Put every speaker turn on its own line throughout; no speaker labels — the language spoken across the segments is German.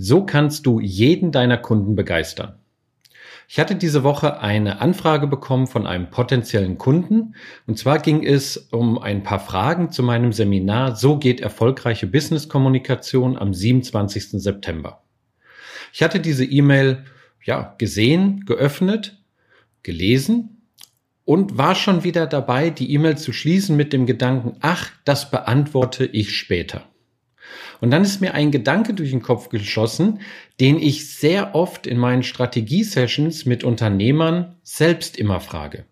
So kannst du jeden deiner Kunden begeistern. Ich hatte diese Woche eine Anfrage bekommen von einem potenziellen Kunden. Und zwar ging es um ein paar Fragen zu meinem Seminar So geht erfolgreiche Business-Kommunikation am 27. September. Ich hatte diese E-Mail ja gesehen, geöffnet, gelesen und war schon wieder dabei, die E-Mail zu schließen mit dem Gedanken, ach, das beantworte ich später. Und dann ist mir ein Gedanke durch den Kopf geschossen, den ich sehr oft in meinen Strategie-Sessions mit Unternehmern selbst immer frage.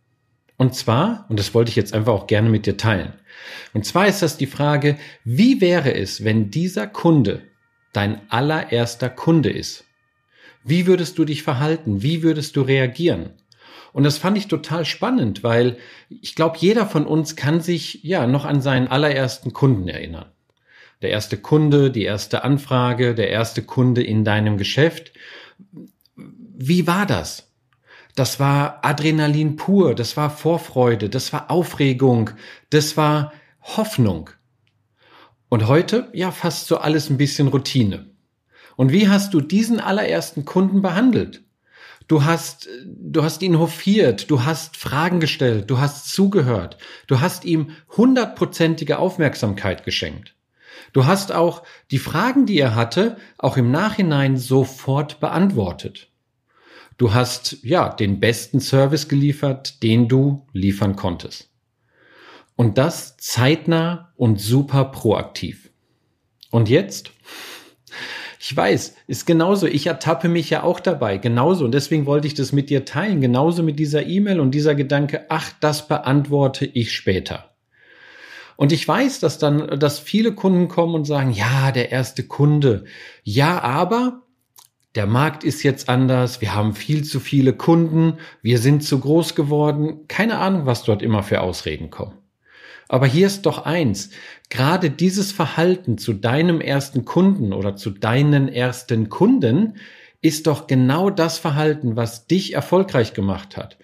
Und zwar, und das wollte ich jetzt einfach auch gerne mit dir teilen. Und zwar ist das die Frage, wie wäre es, wenn dieser Kunde dein allererster Kunde ist? Wie würdest du dich verhalten? Wie würdest du reagieren? Und das fand ich total spannend, weil ich glaube, jeder von uns kann sich ja noch an seinen allerersten Kunden erinnern der erste Kunde, die erste Anfrage, der erste Kunde in deinem Geschäft. Wie war das? Das war Adrenalin pur, das war Vorfreude, das war Aufregung, das war Hoffnung. Und heute, ja, fast so alles ein bisschen Routine. Und wie hast du diesen allerersten Kunden behandelt? Du hast, du hast ihn hofiert, du hast Fragen gestellt, du hast zugehört, du hast ihm hundertprozentige Aufmerksamkeit geschenkt. Du hast auch die Fragen, die er hatte, auch im Nachhinein sofort beantwortet. Du hast, ja, den besten Service geliefert, den du liefern konntest. Und das zeitnah und super proaktiv. Und jetzt? Ich weiß, ist genauso. Ich ertappe mich ja auch dabei. Genauso. Und deswegen wollte ich das mit dir teilen. Genauso mit dieser E-Mail und dieser Gedanke, ach, das beantworte ich später. Und ich weiß, dass dann, dass viele Kunden kommen und sagen, ja, der erste Kunde. Ja, aber der Markt ist jetzt anders, wir haben viel zu viele Kunden, wir sind zu groß geworden. Keine Ahnung, was dort immer für Ausreden kommen. Aber hier ist doch eins, gerade dieses Verhalten zu deinem ersten Kunden oder zu deinen ersten Kunden ist doch genau das Verhalten, was dich erfolgreich gemacht hat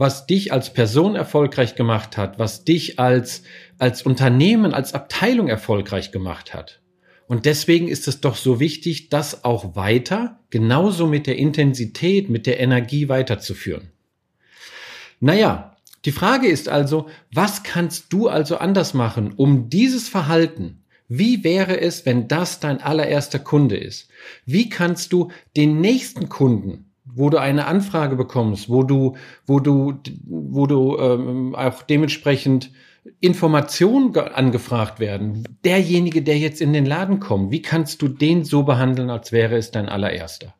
was dich als Person erfolgreich gemacht hat, was dich als, als Unternehmen, als Abteilung erfolgreich gemacht hat. Und deswegen ist es doch so wichtig, das auch weiter, genauso mit der Intensität, mit der Energie weiterzuführen. Naja, die Frage ist also, was kannst du also anders machen, um dieses Verhalten, wie wäre es, wenn das dein allererster Kunde ist? Wie kannst du den nächsten Kunden wo du eine Anfrage bekommst, wo du, wo du, wo du ähm, auch dementsprechend Informationen angefragt werden. Derjenige, der jetzt in den Laden kommt, wie kannst du den so behandeln, als wäre es dein allererster?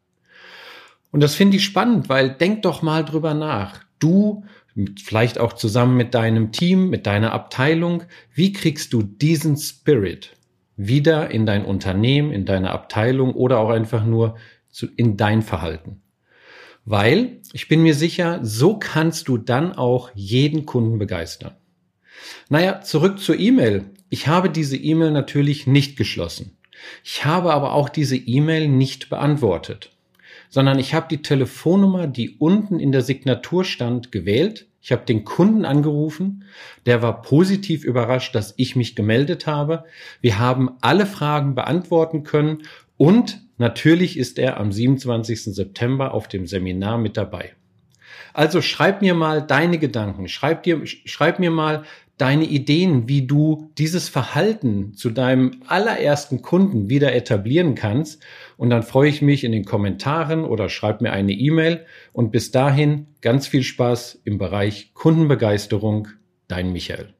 Und das finde ich spannend, weil denk doch mal drüber nach. Du, vielleicht auch zusammen mit deinem Team, mit deiner Abteilung, wie kriegst du diesen Spirit wieder in dein Unternehmen, in deine Abteilung oder auch einfach nur zu, in dein Verhalten? Weil ich bin mir sicher, so kannst du dann auch jeden Kunden begeistern. Naja, zurück zur E-Mail. Ich habe diese E-Mail natürlich nicht geschlossen. Ich habe aber auch diese E-Mail nicht beantwortet, sondern ich habe die Telefonnummer, die unten in der Signatur stand, gewählt. Ich habe den Kunden angerufen. Der war positiv überrascht, dass ich mich gemeldet habe. Wir haben alle Fragen beantworten können und Natürlich ist er am 27. September auf dem Seminar mit dabei. Also schreib mir mal deine Gedanken, schreib dir, schreib mir mal deine Ideen, wie du dieses Verhalten zu deinem allerersten Kunden wieder etablieren kannst. Und dann freue ich mich in den Kommentaren oder schreib mir eine E-Mail. Und bis dahin ganz viel Spaß im Bereich Kundenbegeisterung. Dein Michael.